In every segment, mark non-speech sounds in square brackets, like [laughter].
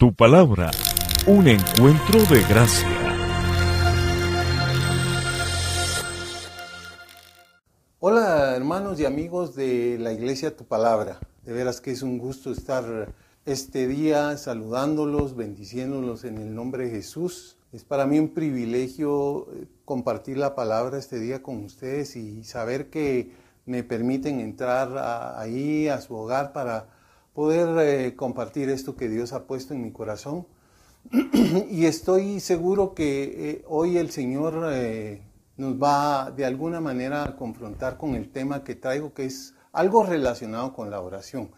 Tu palabra, un encuentro de gracia. Hola hermanos y amigos de la iglesia Tu Palabra. De veras que es un gusto estar este día saludándolos, bendiciéndolos en el nombre de Jesús. Es para mí un privilegio eh, compartir la palabra este día con ustedes y saber que me permiten entrar ahí a su hogar para poder eh, compartir esto que Dios ha puesto en mi corazón. [clears throat] y estoy seguro que eh, hoy el Señor eh, nos va de alguna manera a confrontar con el tema que traigo, que es algo relacionado con la oración.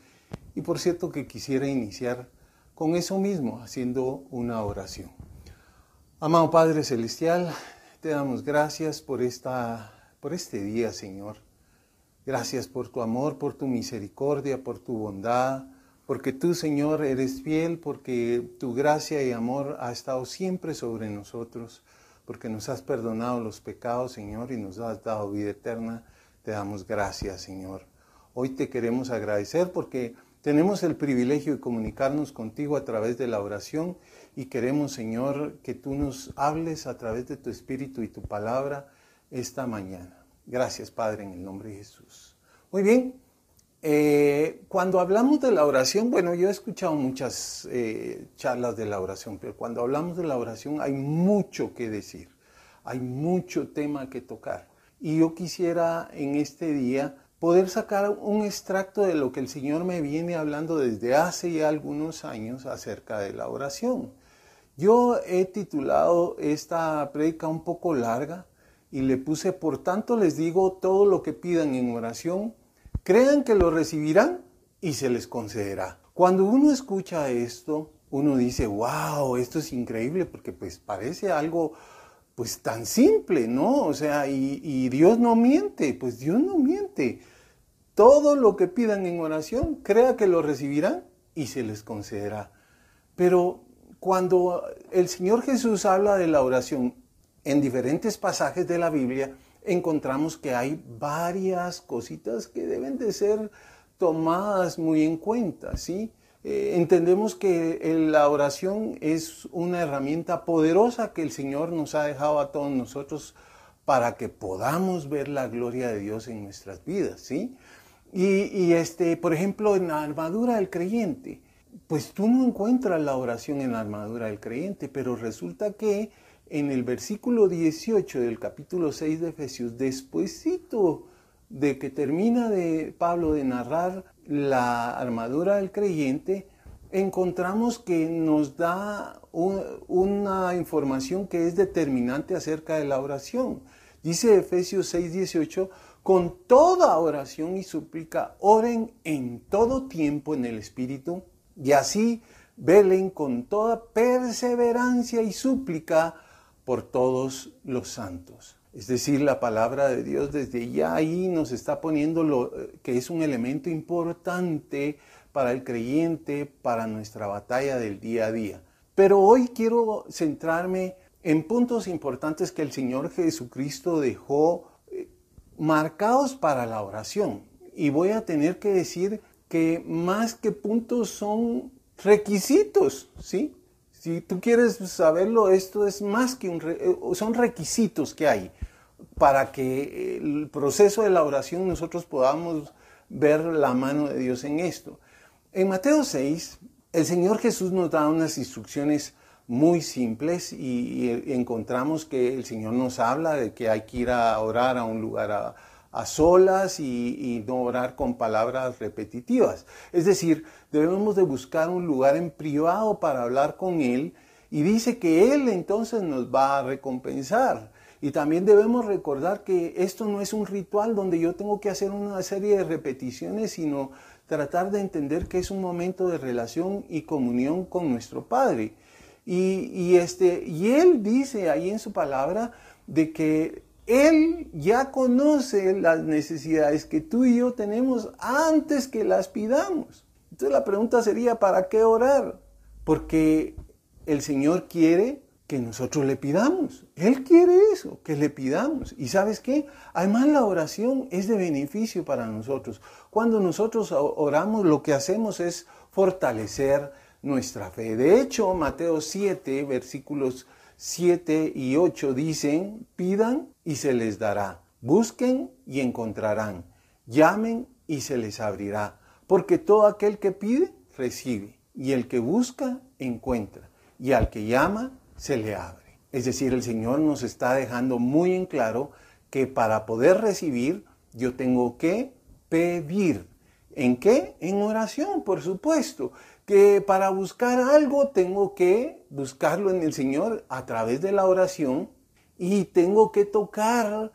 Y por cierto que quisiera iniciar con eso mismo, haciendo una oración. Amado Padre Celestial, te damos gracias por, esta, por este día, Señor. Gracias por tu amor, por tu misericordia, por tu bondad, porque tú, Señor, eres fiel, porque tu gracia y amor ha estado siempre sobre nosotros, porque nos has perdonado los pecados, Señor, y nos has dado vida eterna. Te damos gracias, Señor. Hoy te queremos agradecer porque tenemos el privilegio de comunicarnos contigo a través de la oración y queremos, Señor, que tú nos hables a través de tu Espíritu y tu palabra esta mañana. Gracias, Padre, en el nombre de Jesús. Muy bien, eh, cuando hablamos de la oración, bueno, yo he escuchado muchas eh, charlas de la oración, pero cuando hablamos de la oración hay mucho que decir, hay mucho tema que tocar. Y yo quisiera en este día poder sacar un extracto de lo que el Señor me viene hablando desde hace ya algunos años acerca de la oración. Yo he titulado esta prédica un poco larga y le puse, por tanto les digo todo lo que pidan en oración Crean que lo recibirán y se les concederá. Cuando uno escucha esto, uno dice, wow, esto es increíble porque pues parece algo pues tan simple, ¿no? O sea, y, y Dios no miente, pues Dios no miente. Todo lo que pidan en oración, crea que lo recibirán y se les concederá. Pero cuando el Señor Jesús habla de la oración en diferentes pasajes de la Biblia, encontramos que hay varias cositas que deben de ser tomadas muy en cuenta, ¿sí? Eh, entendemos que la oración es una herramienta poderosa que el Señor nos ha dejado a todos nosotros para que podamos ver la gloria de Dios en nuestras vidas, ¿sí? Y, y, este, por ejemplo, en la armadura del creyente, pues tú no encuentras la oración en la armadura del creyente, pero resulta que en el versículo 18 del capítulo 6 de Efesios, despuésito de que termina de Pablo de narrar la armadura del creyente, encontramos que nos da una información que es determinante acerca de la oración. Dice Efesios 6, 18, con toda oración y súplica, oren en todo tiempo en el Espíritu, y así velen con toda perseverancia y súplica por todos los santos. Es decir, la palabra de Dios desde ya ahí nos está poniendo lo eh, que es un elemento importante para el creyente, para nuestra batalla del día a día. Pero hoy quiero centrarme en puntos importantes que el Señor Jesucristo dejó eh, marcados para la oración. Y voy a tener que decir que más que puntos son requisitos, ¿sí? Si tú quieres saberlo, esto es más que un... Eh, son requisitos que hay para que el proceso de la oración nosotros podamos ver la mano de Dios en esto. En Mateo 6, el Señor Jesús nos da unas instrucciones muy simples y, encontramos que el Señor nos habla de que hay que ir a orar a un lugar a, a solas y, no orar con palabras repetitivas. Es decir, debemos de buscar un lugar en privado para hablar con Él y dice que Él entonces nos va a recompensar. Y también debemos recordar que esto no es un ritual donde yo tengo que hacer una serie de repeticiones, sino tratar de entender que es un momento de relación y comunión con nuestro Padre. Y, y, este, y Él dice ahí en su palabra de que él ya conoce las necesidades que tú y yo tenemos antes que las pidamos. Entonces la pregunta sería, ¿para qué orar? Porque el Señor quiere que nosotros le pidamos. Él quiere eso, que le pidamos. Y sabes qué? Además la oración es de beneficio para nosotros. Cuando nosotros oramos, lo que hacemos es fortalecer nuestra fe. De hecho, Mateo 7, versículos 7 y 8 dicen, pidan y se les dará, busquen y encontrarán, llamen y se les abrirá, porque todo aquel que pide, recibe, y el que busca, encuentra, y al que llama, se le abre. Es decir, el Señor nos está dejando muy en claro que para poder recibir, yo tengo que pedir. ¿En qué? En oración, por supuesto. Que para buscar algo tengo que buscarlo en el Señor a través de la oración y tengo que tocar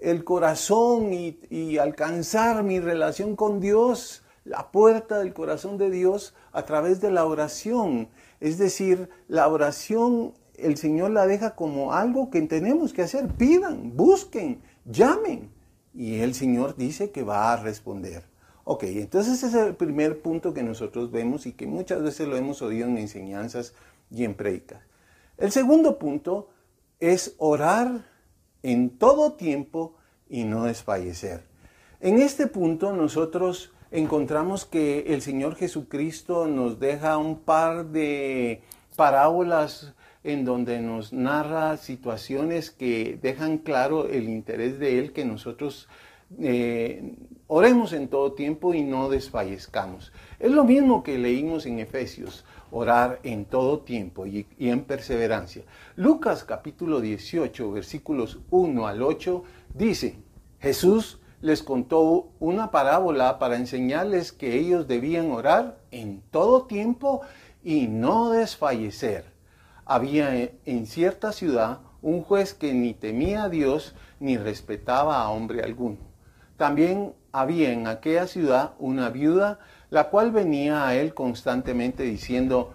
el corazón y, y alcanzar mi relación con Dios, la puerta del corazón de Dios a través de la oración. Es decir, la oración el Señor la deja como algo que tenemos que hacer. Pidan, busquen, llamen. Y el Señor dice que va a responder. Ok, entonces ese es el primer punto que nosotros vemos y que muchas veces lo hemos oído en enseñanzas y en predicas. El segundo punto es orar en todo tiempo y no desfallecer. En este punto nosotros encontramos que el Señor Jesucristo nos deja un par de parábolas en donde nos narra situaciones que dejan claro el interés de Él que nosotros eh, oremos en todo tiempo y no desfallezcamos. Es lo mismo que leímos en Efesios, orar en todo tiempo y, en perseverancia. Lucas capítulo 18, versículos 1 al 8, dice, Jesús les contó una parábola para enseñarles que ellos debían orar en todo tiempo y no desfallecer había en cierta ciudad un juez que ni temía a Dios ni respetaba a hombre alguno. También había en aquella ciudad una viuda, la cual venía a él constantemente diciendo,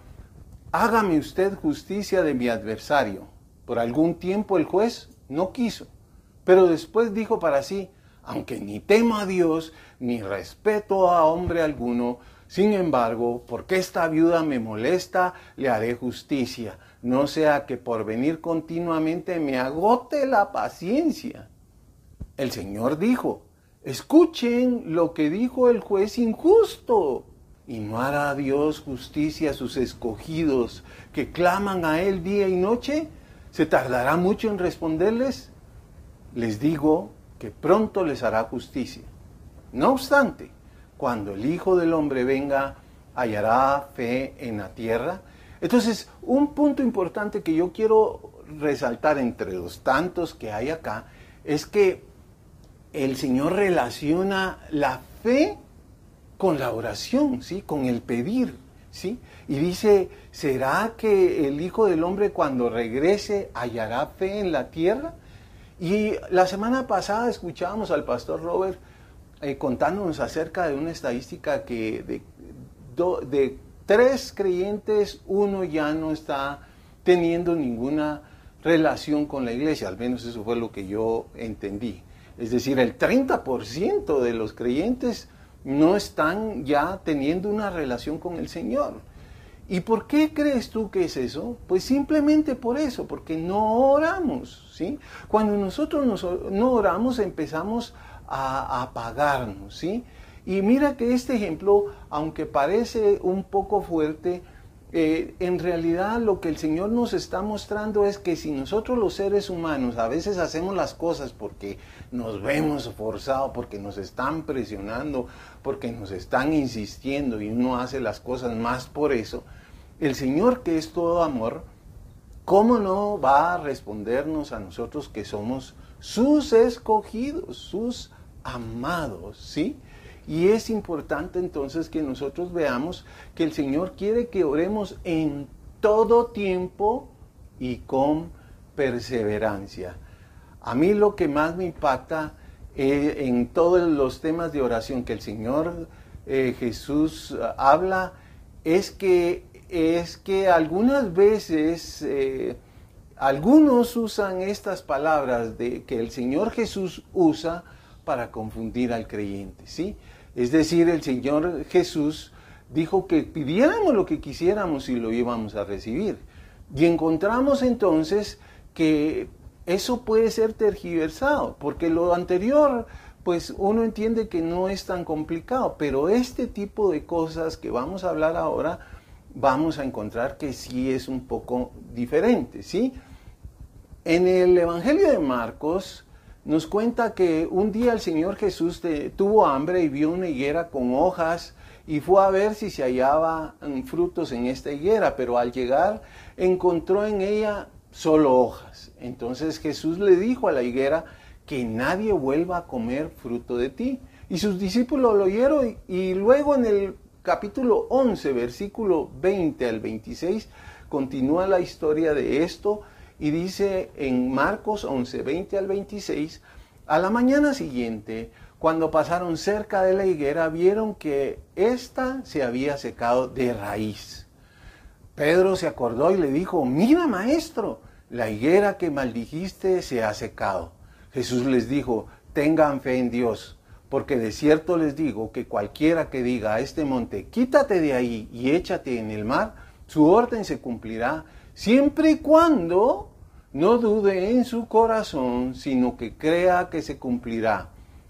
hágame usted justicia de mi adversario. Por algún tiempo el juez no quiso, pero después dijo para sí, aunque ni temo a Dios, ni respeto a hombre alguno, sin embargo, porque esta viuda me molesta, le haré justicia no sea que por venir continuamente me agote la paciencia. El Señor dijo, escuchen lo que dijo el juez injusto. ¿Y no hará Dios justicia a sus escogidos que claman a Él día y noche? ¿Se tardará mucho en responderles? Les digo que pronto les hará justicia. No obstante, cuando el Hijo del Hombre venga, hallará fe en la tierra. Entonces, un punto importante que yo quiero resaltar entre los tantos que hay acá es que el Señor relaciona la fe con la oración, ¿sí? Con el pedir, ¿sí? Y dice, ¿será que el Hijo del Hombre cuando regrese hallará fe en la tierra? Y la semana pasada escuchábamos al pastor Robert eh, contándonos acerca de una estadística que de, de tres creyentes, uno ya no está teniendo ninguna relación con la iglesia, al menos eso fue lo que yo entendí. Es decir, el 30% de los creyentes no están ya teniendo una relación con el Señor. ¿Y por qué crees tú que es eso? Pues simplemente por eso, porque no oramos, ¿sí? Cuando nosotros no oramos empezamos a apagarnos, ¿sí? Y mira que este ejemplo, aunque parece un poco fuerte, eh, en realidad lo que el Señor nos está mostrando es que si nosotros los seres humanos a veces hacemos las cosas porque nos vemos forzados, porque nos están presionando, porque nos están insistiendo y uno hace las cosas más por eso, el Señor que es todo amor, ¿cómo no va a respondernos a nosotros que somos sus escogidos, sus amados, ¿sí? Y es importante entonces que nosotros veamos que el Señor quiere que oremos en todo tiempo y con perseverancia. A mí lo que más me impacta eh, en todos los temas de oración que el Señor eh, Jesús eh, habla es que, es que algunas veces algunos usan estas palabras de, que el Señor Jesús usa para confundir al creyente, ¿sí? Es decir, el Señor Jesús dijo que pidiéramos lo que quisiéramos y lo íbamos a recibir. Y encontramos entonces que eso puede ser tergiversado, porque lo anterior, pues uno entiende que no es tan complicado, pero este tipo de cosas que vamos a hablar ahora, vamos a encontrar que sí es un poco diferente, ¿sí? En el Evangelio de Marcos nos cuenta que un día el Señor Jesús tuvo hambre y vio una higuera con hojas y fue a ver si se hallaban frutos en esta higuera, pero al llegar encontró en ella solo hojas. Entonces Jesús le dijo a la higuera que nadie vuelva a comer fruto de ti. Y sus discípulos lo oyeron y, luego en el capítulo 11, versículo 20 al 26, continúa la historia de esto y dice en Marcos 11, 20 al 26, a la mañana siguiente, cuando pasaron cerca de la higuera, vieron que ésta se había secado de raíz. Pedro se acordó y le dijo, mira maestro, la higuera que maldijiste se ha secado. Jesús les dijo, tengan fe en Dios, porque de cierto les digo que cualquiera que diga a este monte, quítate de ahí y échate en el mar, su orden se cumplirá, siempre y cuando no dude en su corazón, sino que crea que se cumplirá.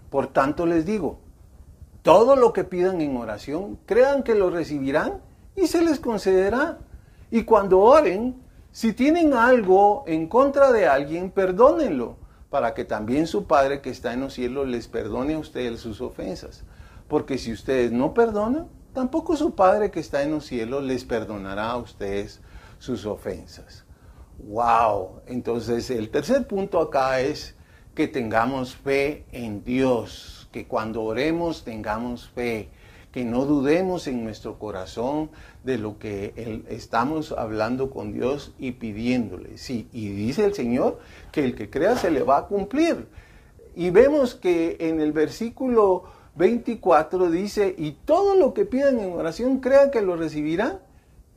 Por tanto les digo, todo lo que pidan en oración, crean que lo recibirán y se les concederá. Y cuando oren, si tienen algo en contra de alguien, perdónenlo, para que también su Padre que está en los cielos les perdone a ustedes sus ofensas. Porque si ustedes no perdonan, tampoco su Padre que está en los cielos les perdonará a ustedes sus ofensas. ¡Wow! Entonces el tercer punto acá es que tengamos fe en Dios, que cuando oremos tengamos fe, que no dudemos en nuestro corazón de lo que estamos hablando con Dios y pidiéndole. Sí, y dice el Señor que el que crea se le va a cumplir. Y vemos que en el versículo 24 dice, y todo lo que pidan en oración, crean que lo recibirán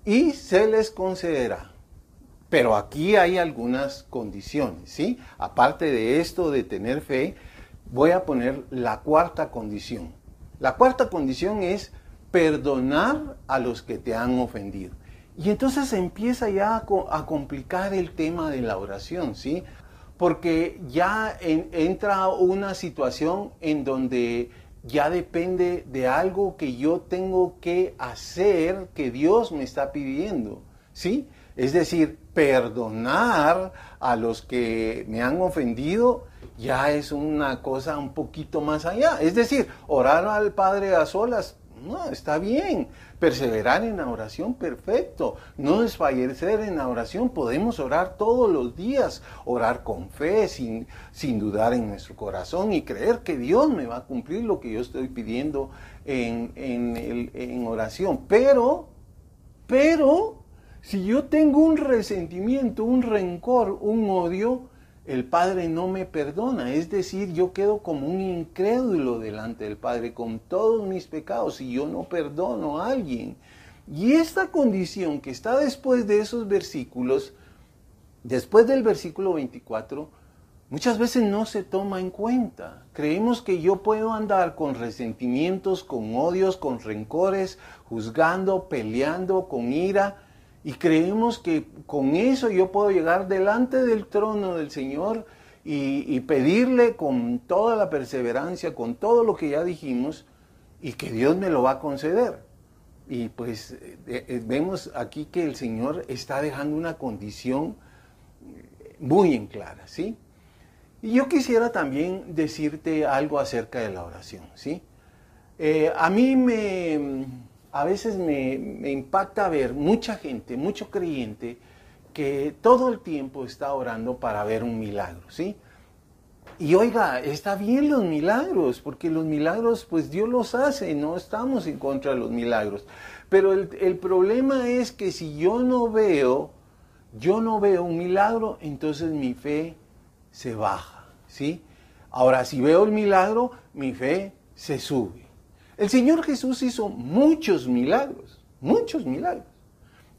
y se les concederá. Pero aquí hay algunas condiciones, ¿sí? Aparte de esto de tener fe, voy a poner la cuarta condición. La cuarta condición es perdonar a los que te han ofendido. Y entonces empieza ya a, complicar el tema de la oración, ¿sí? Porque ya entra una situación en donde ya depende de algo que yo tengo que hacer que Dios me está pidiendo, ¿sí? Es decir, perdonar a los que me han ofendido ya es una cosa un poquito más allá. Es decir, orar al Padre a solas, no, está bien. Perseverar en la oración, perfecto. No desfallecer en la oración, podemos orar todos los días, orar con fe, sin, sin dudar en nuestro corazón y creer que Dios me va a cumplir lo que yo estoy pidiendo en, en, en oración. Pero, pero, si yo tengo un resentimiento, un rencor, un odio, el Padre no me perdona. Es decir, yo quedo como un incrédulo delante del Padre con todos mis pecados y yo no perdono a alguien. Y esta condición que está después de esos versículos, después del versículo 24, muchas veces no se toma en cuenta. Creemos que yo puedo andar con resentimientos, con odios, con rencores, juzgando, peleando, con ira y creemos que con eso yo puedo llegar delante del trono del Señor y, pedirle con toda la perseverancia, con todo lo que ya dijimos, y que Dios me lo va a conceder. Y pues eh, eh, vemos aquí que el Señor está dejando una condición muy en clara, ¿sí? Y yo quisiera también decirte algo acerca de la oración, ¿sí? Eh, a mí me, a veces me, impacta ver mucha gente, mucho creyente, que todo el tiempo está orando para ver un milagro, ¿sí? Y oiga, está bien los milagros, porque los milagros, pues Dios los hace, no estamos en contra de los milagros. Pero el, el problema es que si yo no veo, yo no veo un milagro, entonces mi fe se baja, ¿sí? Ahora, si veo el milagro, mi fe se sube. El Señor Jesús hizo muchos milagros, muchos milagros.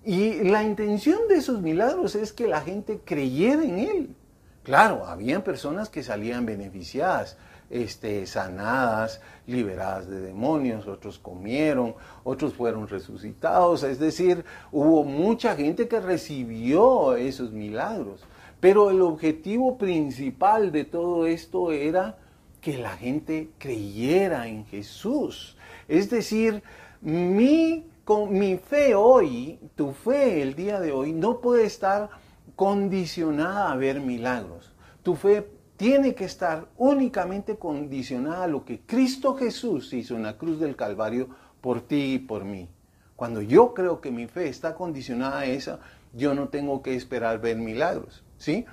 Y la intención de esos milagros es que la gente creyera en Él. Claro, habían personas que salían beneficiadas, este, sanadas, liberadas de demonios, otros comieron, otros fueron resucitados, es decir, hubo mucha gente que recibió esos milagros. Pero el objetivo principal de todo esto era que la gente creyera en Jesús. Es decir, mi con mi fe hoy, tu fe el día de hoy, no puede estar condicionada a ver milagros. Tu fe tiene que estar únicamente condicionada a lo que Cristo Jesús hizo en la cruz del Calvario por ti y por mí. Cuando yo creo que mi fe está condicionada a eso, yo no tengo que esperar ver milagros, ¿sí?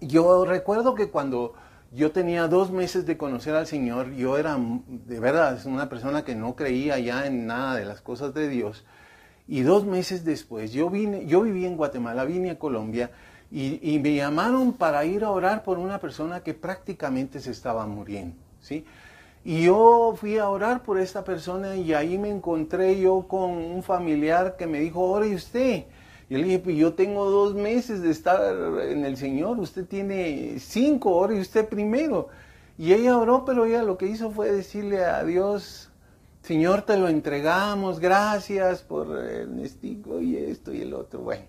Yo recuerdo que cuando yo tenía dos meses de conocer al Señor, yo era de verdad una persona que no creía ya en nada de las cosas de Dios. Y dos meses después, yo vine, yo viví en Guatemala, vine a Colombia y, y, me llamaron para ir a orar por una persona que prácticamente se estaba muriendo, ¿sí? Y yo fui a orar por esta persona y ahí me encontré yo con un familiar que me dijo, ore usted. Yo le dije, pues yo tengo dos meses de estar en el Señor, usted tiene cinco, ore usted primero. Y ella oró, pero ella lo que hizo fue decirle a Dios, Señor, te lo entregamos, gracias por el estigo y esto y el otro. Bueno,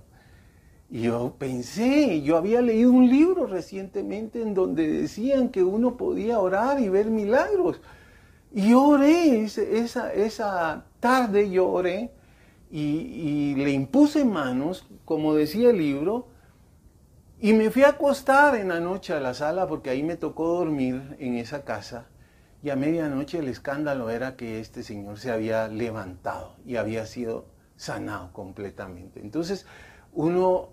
y yo pensé, yo había leído un libro recientemente en donde decían que uno podía orar y ver milagros. Y oré, esa, esa tarde yo oré y, le impuse manos, como decía el libro, y me fui a acostar en la noche a la sala porque ahí me tocó dormir en esa casa. Y a medianoche el escándalo era que este señor se había levantado y había sido sanado completamente. Entonces, uno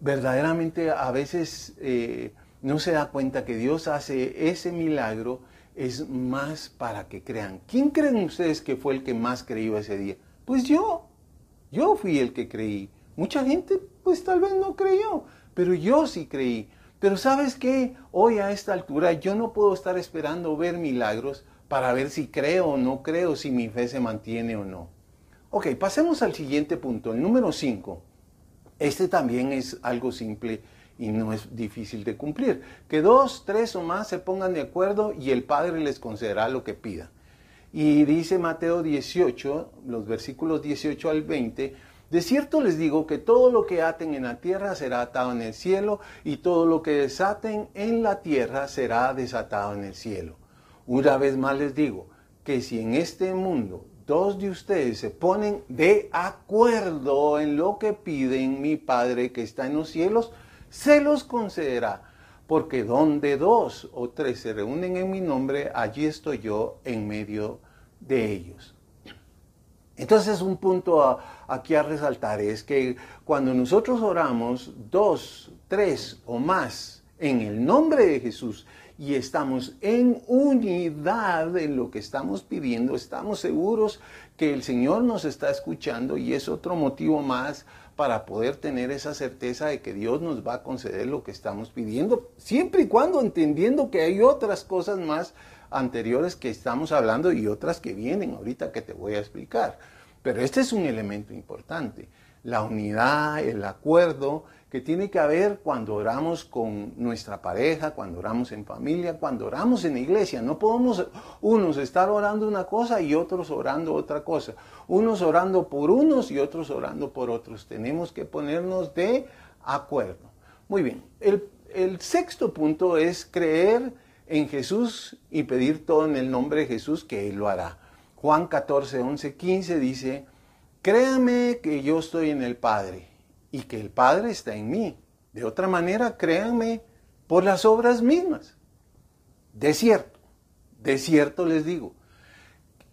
verdaderamente a veces eh, no se da cuenta que Dios hace ese milagro es más para que crean. ¿Quién creen ustedes que fue el que más creyó ese día? Pues yo, yo fui el que creí. Mucha gente pues tal vez no creyó, pero yo sí creí. Pero sabes qué, hoy a esta altura yo no puedo estar esperando ver milagros para ver si creo o no creo, si mi fe se mantiene o no. Ok, pasemos al siguiente punto, el número 5. Este también es algo simple y no es difícil de cumplir. Que dos, tres o más se pongan de acuerdo y el Padre les concederá lo que pida. Y dice Mateo 18, los versículos 18 al 20, de cierto les digo que todo lo que aten en la tierra será atado en el cielo y todo lo que desaten en la tierra será desatado en el cielo. Una vez más les digo que si en este mundo dos de ustedes se ponen de acuerdo en lo que piden mi Padre que está en los cielos, se los concederá. Porque donde dos o tres se reúnen en mi nombre, allí estoy yo en medio de ellos. Entonces un punto aquí a resaltar es que cuando nosotros oramos dos, tres o más en el nombre de Jesús, y estamos en unidad en lo que estamos pidiendo, estamos seguros que el Señor nos está escuchando y es otro motivo más para poder tener esa certeza de que Dios nos va a conceder lo que estamos pidiendo, siempre y cuando entendiendo que hay otras cosas más anteriores que estamos hablando y otras que vienen ahorita que te voy a explicar. Pero este es un elemento importante, la unidad, el acuerdo que tiene que haber cuando oramos con nuestra pareja, cuando oramos en familia, cuando oramos en iglesia. No podemos unos estar orando una cosa y otros orando otra cosa. Unos orando por unos y otros orando por otros. Tenemos que ponernos de acuerdo. Muy bien, el, el sexto punto es creer en Jesús y pedir todo en el nombre de Jesús que Él lo hará. Juan 14, 11, 15 dice, créame que yo estoy en el Padre y que el Padre está en mí. De otra manera, créanme por las obras mismas. De cierto, de cierto les digo,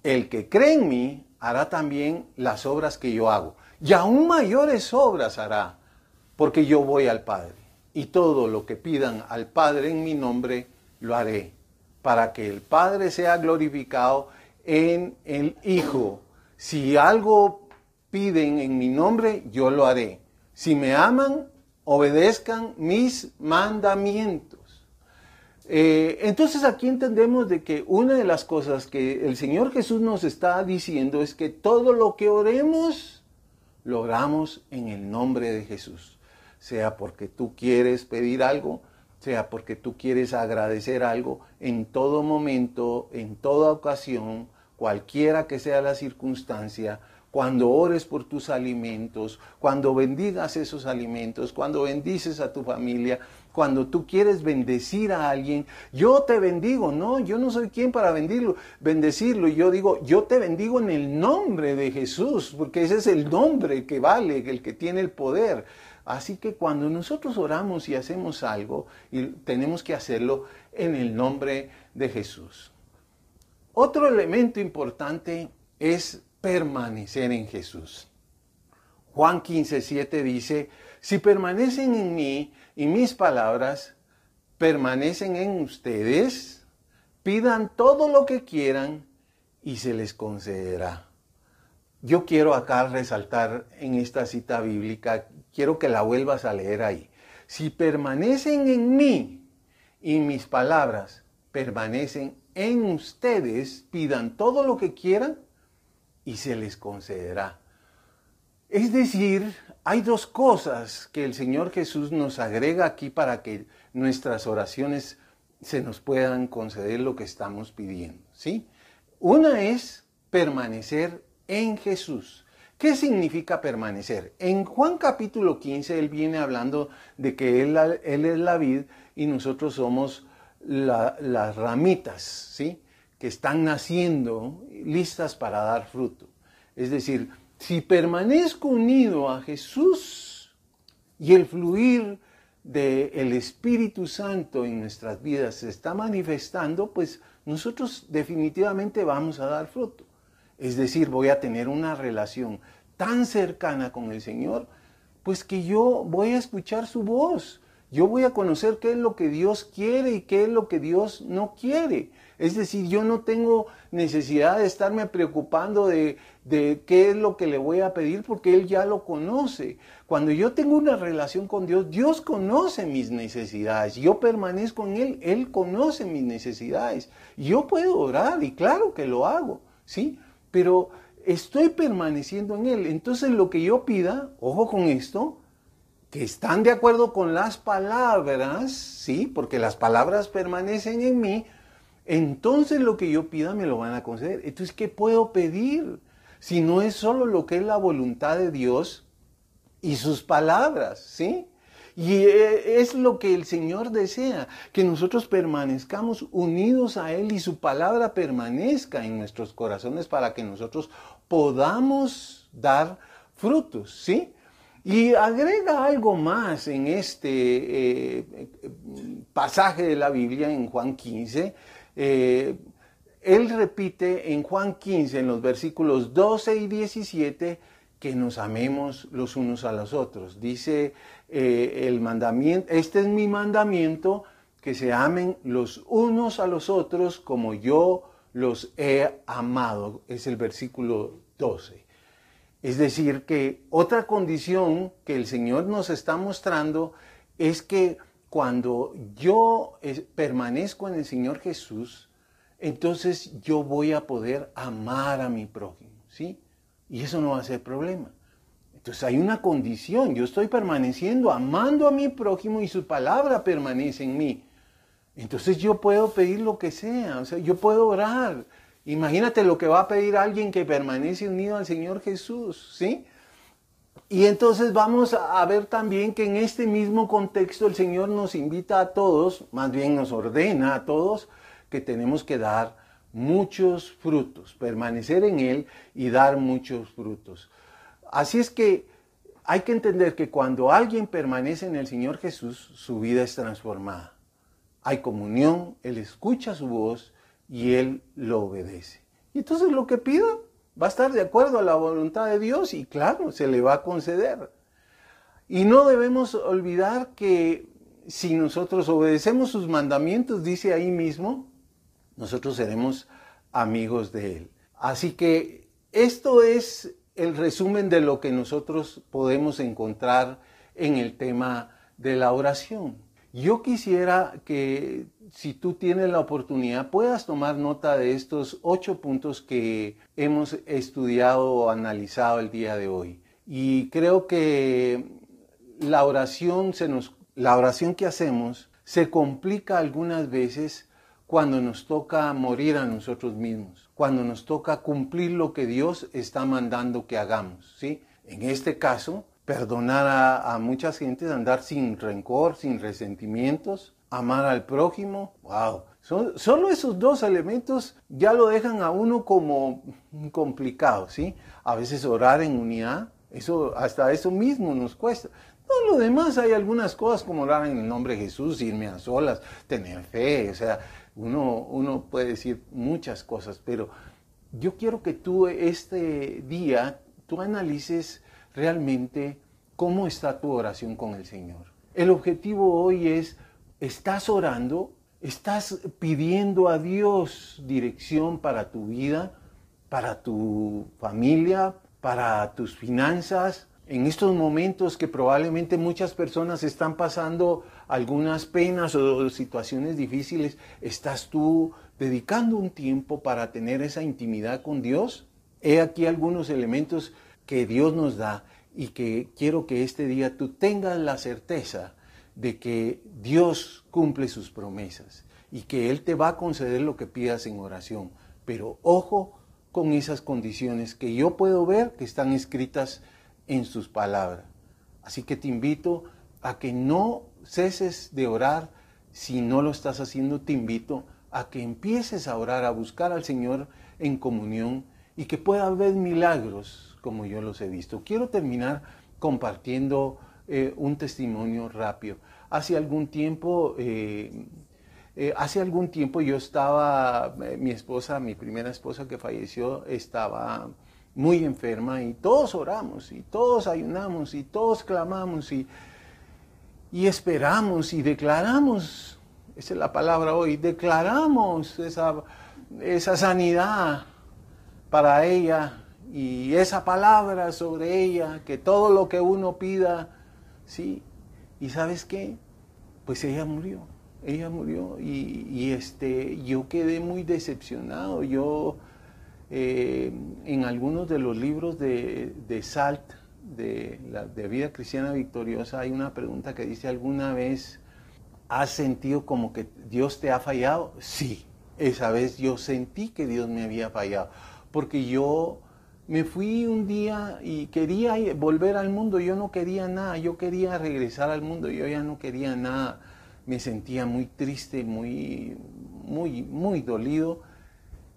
el que cree en mí hará también las obras que yo hago. Y aún mayores obras hará, porque yo voy al Padre. Y todo lo que pidan al Padre en mi nombre, lo haré, para que el Padre sea glorificado en el Hijo. Si algo piden en mi nombre, yo lo haré. Si me aman, obedezcan mis mandamientos. Eh, entonces aquí entendemos de que una de las cosas que el Señor Jesús nos está diciendo es que todo lo que oremos, lo oramos en el nombre de Jesús. Sea porque tú quieres pedir algo, sea porque tú quieres agradecer algo, en todo momento, en toda ocasión, cualquiera que sea la circunstancia, cuando ores por tus alimentos, cuando bendigas esos alimentos, cuando bendices a tu familia, cuando tú quieres bendecir a alguien, yo te bendigo, no, yo no soy quien para bendecirlo, bendecirlo, y yo digo, yo te bendigo en el nombre de Jesús, porque ese es el nombre que vale, el que tiene el poder. Así que cuando nosotros oramos y hacemos algo, y tenemos que hacerlo en el nombre de Jesús. Otro elemento importante es permanecer en Jesús. Juan 15, 7 dice, si permanecen en mí y mis palabras permanecen en ustedes, pidan todo lo que quieran y se les concederá. Yo quiero acá resaltar en esta cita bíblica, quiero que la vuelvas a leer ahí. Si permanecen en mí y mis palabras permanecen en ustedes, pidan todo lo que quieran y se les concederá. Es decir, hay dos cosas que el Señor Jesús nos agrega aquí para que nuestras oraciones se nos puedan conceder lo que estamos pidiendo, ¿sí? Una es permanecer en Jesús. ¿Qué significa permanecer? En Juan capítulo 15 él viene hablando de que él, es la vid y nosotros somos las ramitas, ¿sí? Que están naciendo listas para dar fruto. Es decir, si permanezco unido a Jesús y el fluir del Espíritu Santo en nuestras vidas se está manifestando, pues nosotros definitivamente vamos a dar fruto. Es decir, voy a tener una relación tan cercana con el Señor, pues que yo voy a escuchar su voz. Yo voy a conocer qué es lo que Dios quiere y qué es lo que Dios no quiere. Es decir, yo no tengo necesidad de estarme preocupando de, qué es lo que le voy a pedir porque Él ya lo conoce. Cuando yo tengo una relación con Dios, Dios conoce mis necesidades. Yo permanezco en Él, Él conoce mis necesidades. Yo puedo orar y claro que lo hago, ¿sí? Pero estoy permaneciendo en Él. Entonces lo que yo pida, ojo con esto, que están de acuerdo con las palabras, ¿sí? Porque las palabras permanecen en mí, entonces lo que yo pida me lo van a conceder. Entonces, ¿qué puedo pedir? Si no es solo lo que es la voluntad de Dios y sus palabras, ¿sí? Y eh, es lo que el Señor desea, que nosotros permanezcamos unidos a Él y su palabra permanezca en nuestros corazones para que nosotros podamos dar frutos, ¿sí? Y agrega algo más en este eh, pasaje de la Biblia, en Juan 15, eh, él repite en Juan 15, en los versículos 12 y 17, que nos amemos los unos a los otros. Dice eh, el mandamiento, este es mi mandamiento, que se amen los unos a los otros como yo los he amado. Es el versículo 12. Es decir, que otra condición que el Señor nos está mostrando es que cuando yo permanezco en el Señor Jesús, entonces yo voy a poder amar a mi prójimo, ¿sí? Y eso no va a ser problema. Entonces hay una condición, yo estoy permaneciendo, amando a mi prójimo y su palabra permanece en mí. Entonces yo puedo pedir lo que sea, o sea, yo puedo orar. Imagínate lo que va a pedir alguien que permanece unido al Señor Jesús, ¿sí? Y entonces vamos a ver también que en este mismo contexto el Señor nos invita a todos, más bien nos ordena a todos, que tenemos que dar muchos frutos, permanecer en Él y dar muchos frutos. Así es que hay que entender que cuando alguien permanece en el Señor Jesús, su vida es transformada. Hay comunión, Él escucha su voz y Él lo obedece. Y entonces lo que pida, va a estar de acuerdo a la voluntad de Dios y claro, se le va a conceder. Y no debemos olvidar que si nosotros obedecemos sus mandamientos, dice ahí mismo, nosotros seremos amigos de Él. Así que esto es el resumen de lo que nosotros podemos encontrar en el tema de la oración. Yo quisiera que si tú tienes la oportunidad puedas tomar nota de estos ocho puntos que hemos estudiado o analizado el día de hoy. Y creo que la oración, se nos, la oración que hacemos se complica algunas veces cuando nos toca morir a nosotros mismos, cuando nos toca cumplir lo que Dios está mandando que hagamos, ¿sí? En este caso, perdonar a, a muchas gentes, andar sin rencor, sin resentimientos, amar al prójimo, wow. solo esos dos elementos ya lo dejan a uno como complicado, ¿sí? A veces orar en unidad, eso, hasta eso mismo nos cuesta. No, lo demás hay algunas cosas como orar en el nombre de Jesús, irme a solas, tener fe, o sea, uno, uno puede decir muchas cosas, pero yo quiero que tú este día, tú analices realmente cómo está tu oración con el Señor. El objetivo hoy es estás orando, estás pidiendo a Dios dirección para tu vida, para tu familia, para tus finanzas. En estos momentos que probablemente muchas personas están pasando algunas penas o situaciones difíciles, ¿estás tú dedicando un tiempo para tener esa intimidad con Dios? He aquí algunos elementos que Dios nos da y que quiero que este día tú tengas la certeza de que Dios cumple sus promesas y que Él te va a conceder lo que pidas en oración. Pero ojo con esas condiciones que yo puedo ver que están escritas en sus palabras. Así que te invito a que no ceses de orar. Si no lo estás haciendo, te invito a que empieces a orar, a buscar al Señor en comunión y que pueda haber milagros como yo los he visto. Quiero terminar compartiendo eh, un testimonio rápido. Hace algún tiempo, eh, eh, hace algún tiempo yo estaba, mi esposa, mi primera esposa que falleció, estaba muy enferma y todos oramos y todos ayunamos y todos clamamos y, y esperamos y declaramos, esa es la palabra hoy, declaramos esa, esa sanidad para ella y esa palabra sobre ella, que todo lo que uno pida, ¿sí? ¿Y sabes qué? Pues ella murió, ella murió y, este, yo quedé muy decepcionado. Yo, eh, en algunos de los libros de, Salt, de, la, de Vida Cristiana Victoriosa, hay una pregunta que dice, ¿alguna vez has sentido como que Dios te ha fallado? Sí, esa vez yo sentí que Dios me había fallado, porque yo me fui un día y quería volver al mundo, yo no quería nada, yo quería regresar al mundo, yo ya no quería nada, me sentía muy triste, muy, muy, muy dolido.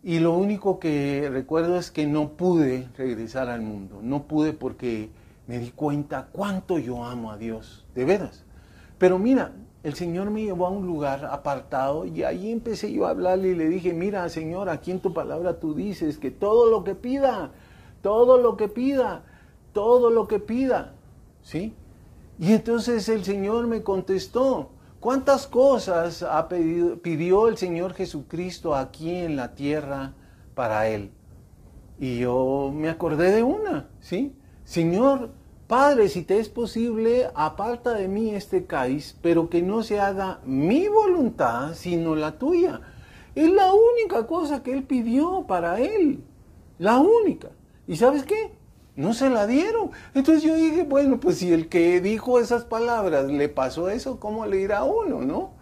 Y lo único que recuerdo es que no pude regresar al mundo, no pude porque me di cuenta cuánto yo amo a Dios, de veras. Pero mira, el Señor me llevó a un lugar apartado y ahí empecé yo a hablarle y le dije, mira Señor, aquí en tu palabra tú dices que todo lo que pida, todo lo que pida, todo lo que pida, ¿sí? Y entonces el Señor me contestó, ¿cuántas cosas ha pedido, pidió el Señor Jesucristo aquí en la tierra para Él? Y yo me acordé de una, ¿sí? Señor, Padre, si te es posible, aparta de mí este cáliz, pero que no se haga mi voluntad, sino la tuya. Es la única cosa que Él pidió para Él, la única. ¿Y sabes qué? No se la dieron. Entonces yo dije, bueno, pues si el que dijo esas palabras le pasó eso, ¿cómo le irá a uno, no?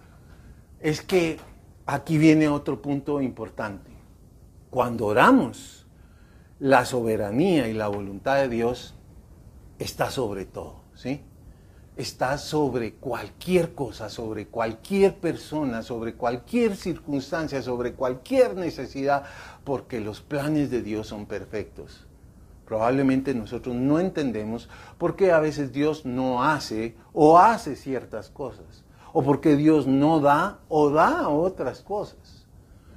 Es que aquí viene otro punto importante. Cuando oramos, la soberanía y la voluntad de Dios está sobre todo, ¿sí? Está sobre cualquier cosa, sobre cualquier persona, sobre cualquier circunstancia, sobre cualquier necesidad, porque los planes de Dios son perfectos probablemente nosotros no entendemos por qué a veces Dios no hace o hace ciertas cosas, o por qué Dios no da o da otras cosas.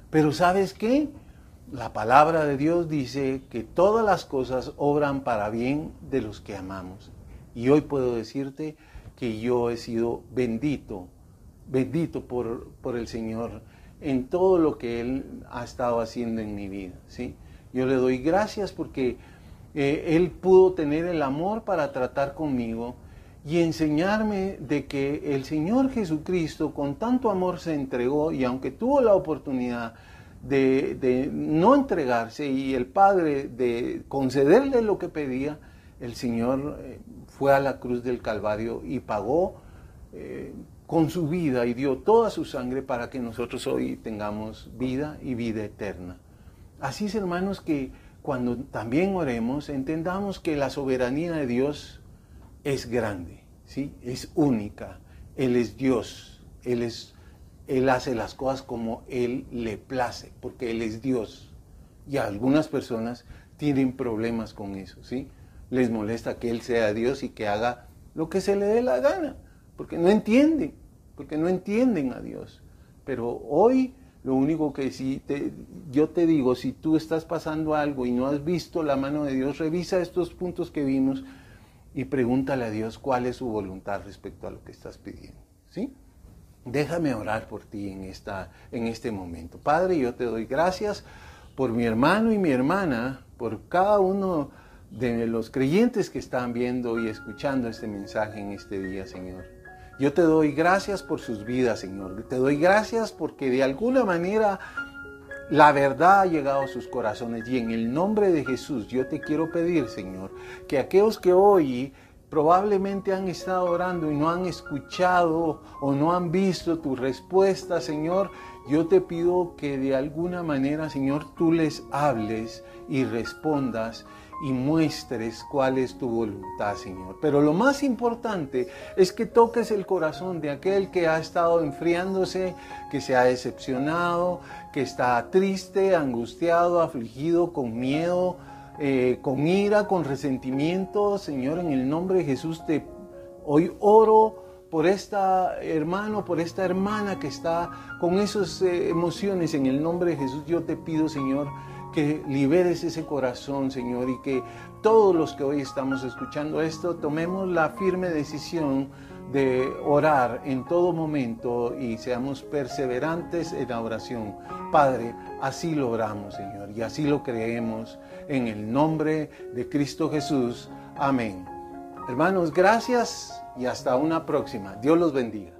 Pero ¿sabes qué? La palabra de Dios dice que todas las cosas obran para bien de los que amamos. Y hoy puedo decirte que yo he sido bendito, bendito por, por el Señor en todo lo que Él ha estado haciendo en mi vida. ¿sí? Yo le doy gracias porque eh, él pudo tener el amor para tratar conmigo y enseñarme de que el Señor Jesucristo con tanto amor se entregó y aunque tuvo la oportunidad de, no entregarse y el Padre de concederle lo que pedía, el Señor eh, fue a la cruz del Calvario y pagó eh, con su vida y dio toda su sangre para que nosotros hoy tengamos vida y vida eterna. Así es, hermanos, que cuando también oremos, entendamos que la soberanía de Dios es grande, ¿sí? es única. Él es Dios, Él, es, él hace las cosas como Él le place, porque Él es Dios. Y algunas personas tienen problemas con eso, ¿sí? Les molesta que Él sea Dios y que haga lo que se le dé la gana porque no entienden, porque no entienden a Dios. Pero hoy lo único que sí te, yo te digo, si tú estás pasando algo y no has visto la mano de Dios, revisa estos puntos que vimos y pregúntale a Dios cuál es su voluntad respecto a lo que estás pidiendo. ¿Sí? Déjame orar por ti en, esta, en este momento. Padre, yo te doy gracias por mi hermano y mi hermana, por cada uno de los creyentes que están viendo y escuchando este mensaje en este día, Señor. Yo te doy gracias por sus vidas, Señor. Te doy gracias porque de alguna manera la verdad ha llegado a sus corazones. Y en el nombre de Jesús yo te quiero pedir, Señor, que aquellos que hoy probablemente han estado orando y no han escuchado o no han visto tu respuesta, Señor, yo te pido que de alguna manera, Señor, tú les hables y respondas y muestres cuál es tu voluntad, Señor. Pero lo más importante es que toques el corazón de aquel que ha estado enfriándose, que se ha decepcionado, que está triste, angustiado, afligido, con miedo, eh, con ira, con resentimiento. Señor, en el nombre de Jesús te hoy oro por esta hermano, por esta hermana que está con esas eh, emociones. En el nombre de Jesús yo te pido, Señor, que liberes ese corazón, Señor, y que todos los que hoy estamos escuchando esto tomemos la firme decisión de orar en todo momento y seamos perseverantes en la oración. Padre, así lo oramos, Señor, y así lo creemos en el nombre de Cristo Jesús. Amén. Hermanos, gracias y hasta una próxima. Dios los bendiga.